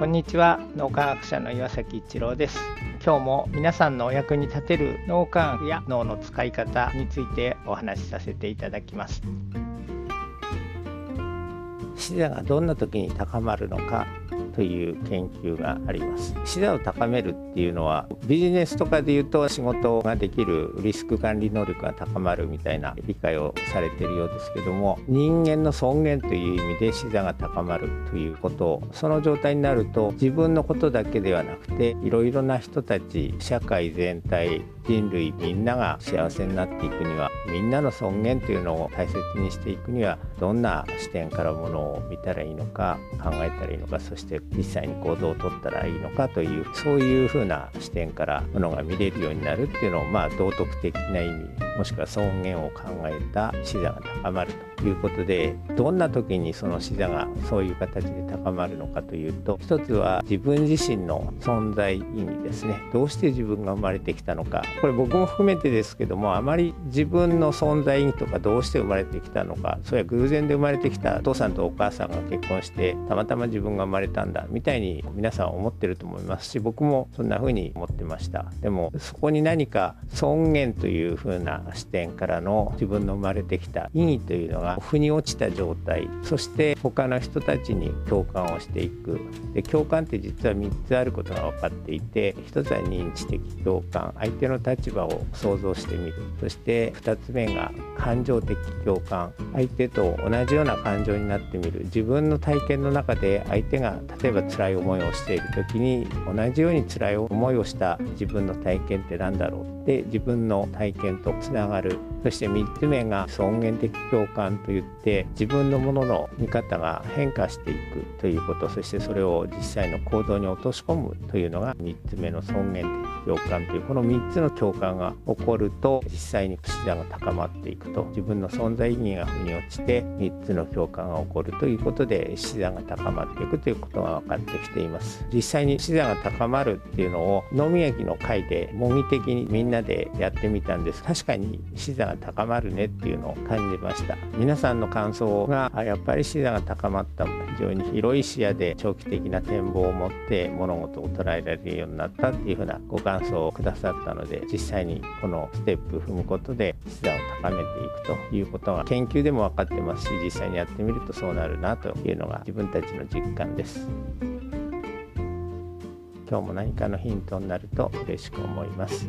こんにちは。脳科学者の岩崎一郎です。今日も皆さんのお役に立てる脳科学や脳の使い方についてお話しさせていただきます。視座がどんな時に高まるのかという研究があります。視座を高めるっていうのはビジネスとかで言うと仕事ができるリスク管理能力が高まるみたいな理解をされてるようですけども人間の尊厳という意味で視座が高まるということその状態になると自分のことだけではなくていろいろな人たち社会全体人類みんなが幸せになっていくにはみんなの尊厳というのを大切にしていくにはどんな視点からものを見たらいいのか考えたらいいのかそして実際に行動をとったらいいのかというそういうふうな視点からものが見れるようになるっていうのをまあ道徳的な意味もしくは尊厳を考えた視座が高まるということでどんな時にその視座がそういう形で高まるのかというと一つは自分自身の存在意味ですね。どうして自分が生まれてきたのか。これ僕も含めてですけどもあまり自分の存在意義とかどうして生まれてきたのか。それは偶然で生まれてきたお父さんとお母さんが結婚してたまたま自分が生まれたんだみたいに皆さん思ってると思いますし僕もそんな風に思ってました。でもそこに何か尊厳という風な視点からの自分の生まれてきた意義というのが腑に落ちた状態。そして他の人たちに共感をしていく。で共感って実は3つあることが分かっていて1つは認知的共感。相手の立場を想像してみる。そして2つ目が感情的共感。相手と同じような感情になってみる。自分の体験の中で相手が例えば辛い思いをしている時に同じように辛い思いをした自分の体験って何だろうで自分の体験とつながる。そして3つ目が尊厳的共感といって自分のものの見方が変化していくということ。そしてそれを実際の行動に落とし込むというのが3つ目の尊厳的共感という。この3つの共感が起こると実際に視座が高まっていくと。自分の存在意義が腑に落ちて3つの共感が起こるということで視座が高まっていくということが分かってきています。実際に視座が高まるっていうのを脳みやきの会で模擬的にみんなでやってみたんです。確かに視座が高まるねっていうのを感じました。皆さんの感想がやっぱり視座が高まった非常に広い視野で長期的な展望を持って物事を捉えられるようになったっていうふうなご感想をくださったので実際にこのステップ踏むことで視座を高めていくということが研究でも分かってますし実際にやってみるとそうなるなというのが自分たちの実感です。今日も何かのヒントになると嬉しく思います。